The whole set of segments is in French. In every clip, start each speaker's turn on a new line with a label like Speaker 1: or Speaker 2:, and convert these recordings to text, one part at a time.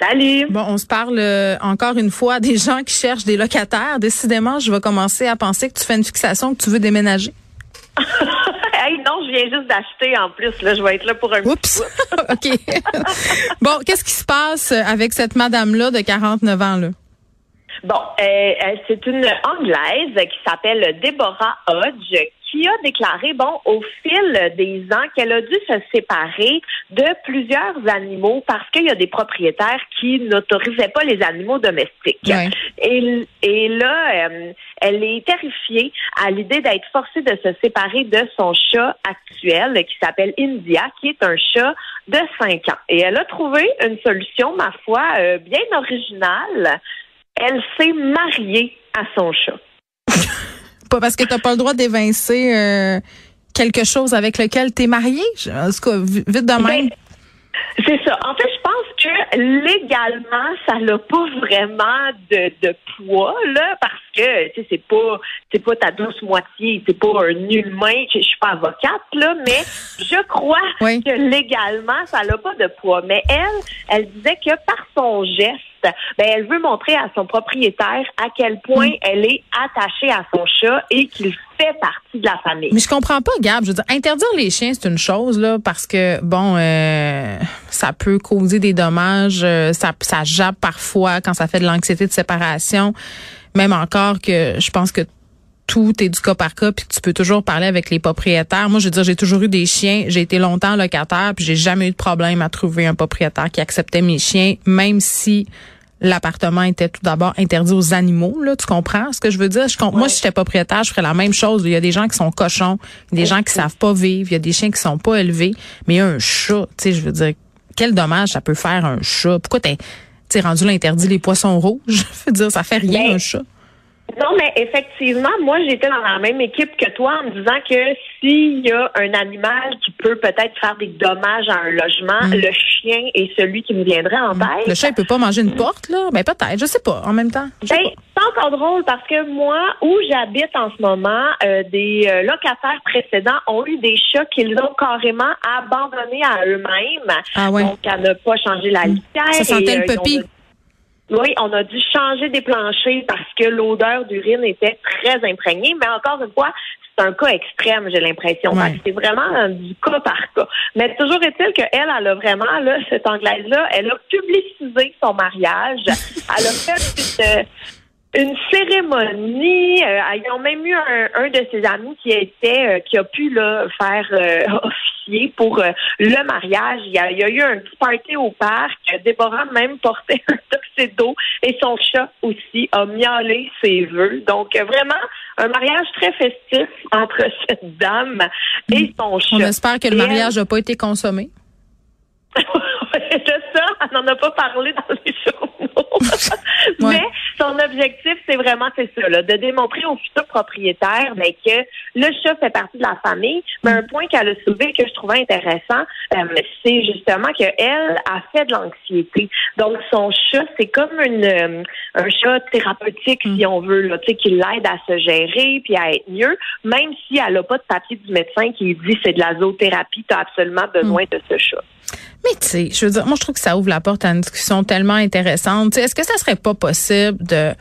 Speaker 1: Salut.
Speaker 2: Bon, on se parle euh, encore une fois des gens qui cherchent des locataires. Décidément, je vais commencer à penser que tu fais une fixation, que tu veux déménager.
Speaker 1: hey, non, je viens juste d'acheter en plus. Là, je vais être là pour un
Speaker 2: Oups. OK. bon, qu'est-ce qui se passe avec cette madame-là de 49 ans, là?
Speaker 1: Bon, euh, euh, c'est une Anglaise qui s'appelle Deborah Hodge qui a déclaré, bon, au fil des ans, qu'elle a dû se séparer de plusieurs animaux parce qu'il y a des propriétaires qui n'autorisaient pas les animaux domestiques.
Speaker 2: Ouais.
Speaker 1: Et, et là, euh, elle est terrifiée à l'idée d'être forcée de se séparer de son chat actuel qui s'appelle India, qui est un chat de 5 ans. Et elle a trouvé une solution, ma foi, euh, bien originale. Elle s'est mariée à son chat.
Speaker 2: Pas parce que tu n'as pas le droit d'évincer euh, quelque chose avec lequel tu es marié. Je- En tout cas, vi- vite de même.
Speaker 1: Ben, C'est ça. En fait, je pense que légalement, ça n'a pas vraiment de, de poids, là, parce que, tu sais, c'est pas, c'est pas ta douce moitié, c'est pas un humain, je suis pas avocate, là, mais je crois
Speaker 2: Oui.
Speaker 1: que légalement, ça n'a pas de poids. Mais elle, elle disait que par son geste, ben, elle veut montrer à son propriétaire à quel point elle est attachée à son chat et qu'il fait partie de la famille.
Speaker 2: Mais je comprends pas, Gab. Je veux dire, interdire les chiens, c'est une chose, là, parce que, bon, euh, ça peut causer des dommages. euh, ça, ça jappe parfois quand ça fait de l'anxiété de séparation. Même encore que je pense que tout est du cas par cas, puis tu peux toujours parler avec les propriétaires. Moi, je veux dire, j'ai toujours eu des chiens. J'ai été longtemps locataire, puis j'ai jamais eu de problème à trouver un propriétaire qui acceptait mes chiens, même si l'appartement était tout d'abord interdit aux animaux. Là, tu comprends ce que je veux dire? Je, Moi, si j'étais propriétaire, je ferais la même chose. Il y a des gens qui sont cochons, il y a des gens qui savent pas vivre, il y a des chiens qui sont pas élevés, mais il y a un chat. Tu sais, je veux dire, quel dommage ça peut faire un chat? Pourquoi t'es t'es rendu l'interdit les poissons rouges? Je veux dire, ça fait rien un chat.
Speaker 1: Non, mais effectivement, moi, j'étais dans la même équipe que toi en me disant que s'il y a un animal qui peut peut-être faire des dommages à un logement, le chien est celui qui me viendrait en tête.
Speaker 2: Mm. Le chat, il peut pas manger une porte, là? Ben, peut-être, je sais pas, en même temps.
Speaker 1: Ben, c'est encore drôle parce que moi, où j'habite en ce moment, euh, des euh, locataires précédents ont eu des chats qu'ils ont carrément abandonnés à eux-mêmes.
Speaker 2: Ah ouais.
Speaker 1: Donc, à ne pas changer la litière.
Speaker 2: Ça sentait
Speaker 1: et,
Speaker 2: le
Speaker 1: euh,
Speaker 2: puppy.
Speaker 1: Oui, on a dû changer des planchers parce que l'odeur d'urine était très imprégnée. Mais encore une fois, c'est un cas extrême, j'ai l'impression.
Speaker 2: Ouais.
Speaker 1: C'est vraiment euh, du cas par cas. Mais toujours est-il qu'elle, elle a vraiment, là, cette Anglaise-là, elle a publicisé son mariage. Elle a fait une, une cérémonie. euh, ils ont même eu un, un de ses amis qui était euh, qui a pu là, faire euh, officier pour euh, le mariage. Il y, a, il y a eu un petit party au parc. Déborah même portait un tuxedo et son chat aussi a miaulé ses vœux. Donc vraiment un mariage très festif entre cette dame et son chat.
Speaker 2: On espère que le mariage n'a pas été consommé.
Speaker 1: on n'en a pas parlé dans les journaux.
Speaker 2: Ouais.
Speaker 1: Mais son objectif, c'est vraiment c'est ça, là, de démontrer aux futurs propriétaires ben, que le chat fait partie de la famille. Mais un point qu'elle a soulevé que je trouvais intéressant, euh, c'est justement qu'elle a fait de l'anxiété. Donc son chat, c'est comme une euh, un chat thérapeutique, si on veut, là, tu sais, qui l'aide à se gérer puis à être mieux, même si elle n'a pas de papier du médecin qui dit c'est de la zoothérapie, tu as absolument besoin de ce chat.
Speaker 2: Mais tu sais, je veux dire, moi je trouve que ça ouvre la porte à une discussion tellement intéressante. Est-ce que ça serait pas possible de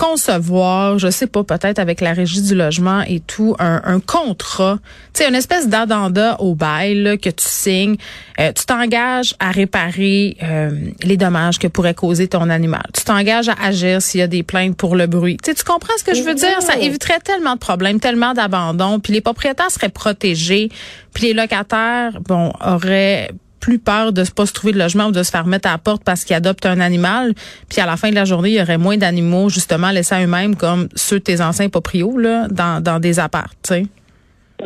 Speaker 2: concevoir, je sais pas, peut-être avec la régie du logement et tout, un, un contrat, tu sais, une espèce d'addenda au bail que tu signes. Euh, tu t'engages à réparer euh, les dommages que pourrait causer ton animal. Tu t'engages à agir s'il y a des plaintes pour le bruit. Tu comprends ce que je veux dire? Ça éviterait tellement de problèmes, tellement d'abandon, puis les propriétaires seraient protégés, puis les locataires, bon, auraient plus peur de ne pas se trouver de logement ou de se faire mettre à la porte parce qu'ils adoptent un animal. Puis à la fin de la journée, il y aurait moins d'animaux justement laissés à eux-mêmes comme ceux de tes anciens proprios là, dans, dans des apparts.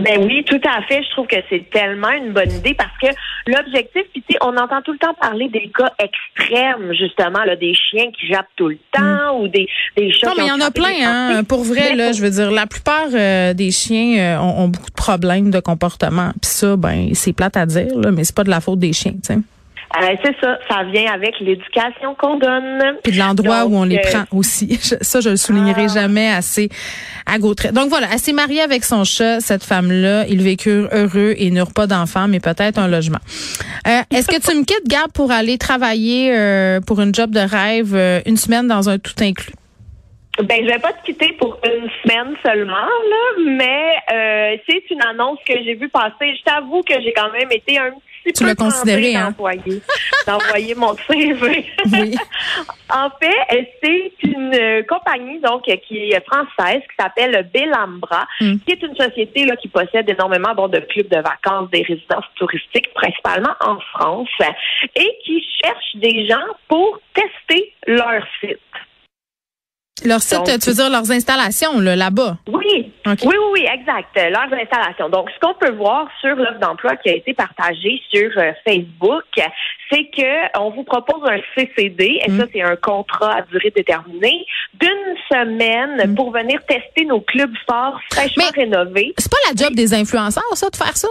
Speaker 1: Ben oui, tout à fait. Je trouve que c'est tellement une bonne idée parce que l'objectif, puis tu sais, on entend tout le temps parler des cas extrêmes, justement, là, des chiens qui jappent tout le temps ou des, des chats.
Speaker 2: Non, mais il y en a plein, hein. Pour vrai, là, je veux dire, la plupart euh, des chiens euh, ont, ont, beaucoup de problèmes de comportement. Puis ça, ben, c'est plate à dire, là, mais c'est pas de la faute des chiens, tu sais.
Speaker 1: Euh, c'est ça, ça vient avec l'éducation qu'on donne.
Speaker 2: Puis de l'endroit où on les euh, prend aussi. Ça, je le soulignerai ah. jamais assez à Gautret. Donc voilà, elle s'est mariée avec son chat, cette femme-là. Ils vécurent heureux et n'eurent pas d'enfants, mais peut-être un logement. Euh, est-ce que tu me quittes, Gab, pour aller travailler pour une job de rêve une semaine dans un tout inclus?
Speaker 1: Ben, je vais pas te quitter pour une semaine seulement, là, mais c'est une annonce que j'ai vue passer. Je t'avoue que j'ai quand même été un
Speaker 2: tu l'as considéré, hein?
Speaker 1: D'envoyer mon CV. Oui. en fait, c'est une compagnie donc qui est française qui s'appelle Bellambra, hmm. qui est une société là qui possède énormément bon, de clubs de vacances, des résidences touristiques, principalement en France, et qui cherche des gens pour tester leur site.
Speaker 2: Leur site, tu veux dire leurs installations là-bas?
Speaker 1: Oui. oui, oui, oui, exact. Leurs installations. Donc, ce qu'on peut voir sur l'offre d'emploi qui a été partagée sur euh, Facebook, c'est que on vous propose un CCD, et mm. ça, c'est un contrat à durée déterminée, d'une semaine mm. pour venir tester nos clubs sports fraîchement rénovés.
Speaker 2: C'est pas la job des influenceurs, ça, de faire ça?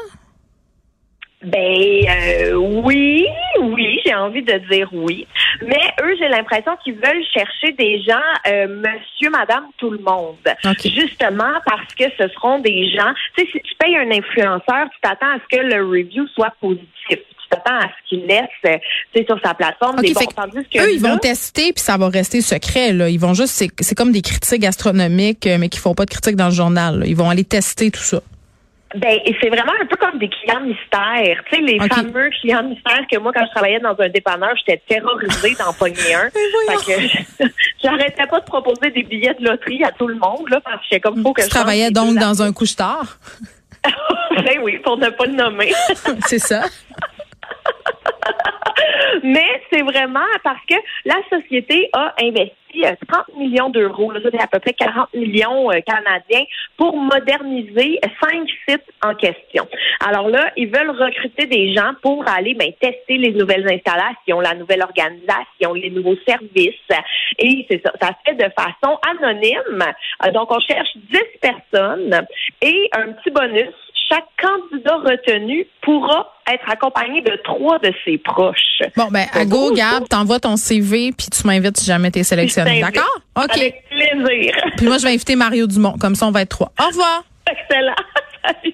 Speaker 1: Ben euh, oui, oui, j'ai envie de dire oui. Mais eux, j'ai l'impression qu'ils veulent chercher des gens, euh, monsieur, madame, tout le monde. Justement parce que ce seront des gens. Tu sais, si tu payes un influenceur, tu t'attends à ce que le review soit positif tu t'attends à ce qu'il laisse euh, sur sa plateforme des bons, tandis que
Speaker 2: eux ils vont tester puis ça va rester secret là ils vont juste c'est comme des critiques gastronomiques mais qui font pas de critiques dans le journal ils vont aller tester tout ça
Speaker 1: ben, c'est vraiment un peu comme des clients mystères. Tu sais, les fameux clients mystères que moi, quand je travaillais dans un dépanneur, j'étais terrorisée d'en pogner un. fait que j'arrêtais pas de proposer des billets de loterie à tout le monde, là, parce que j'étais comme faut que
Speaker 2: tu travaillais donc dans un couche-tard?
Speaker 1: ben oui, pour ne pas le nommer.
Speaker 2: c'est ça.
Speaker 1: Mais c'est vraiment parce que la société a investi 30 euh, millions d'euros, ça c'est à peu près 40 millions euh, canadiens, pour moderniser cinq sites en question. Alors là, ils veulent recruter des gens pour aller ben, tester les nouvelles installations, la nouvelle organisation, les nouveaux services. Et c'est ça, ça se fait de façon anonyme. Euh, donc, on cherche 10 personnes et un petit bonus chaque candidat retenu pourra être accompagné de trois de ses proches.
Speaker 2: Bon, ben, à go, Gab, t'envoies ton CV, puis tu m'invites si jamais t'es sélectionné. D'accord? OK.
Speaker 1: Avec plaisir.
Speaker 2: Puis moi, je vais inviter Mario Dumont. Comme ça, on va être trois. Au revoir.
Speaker 1: Excellent. Salut.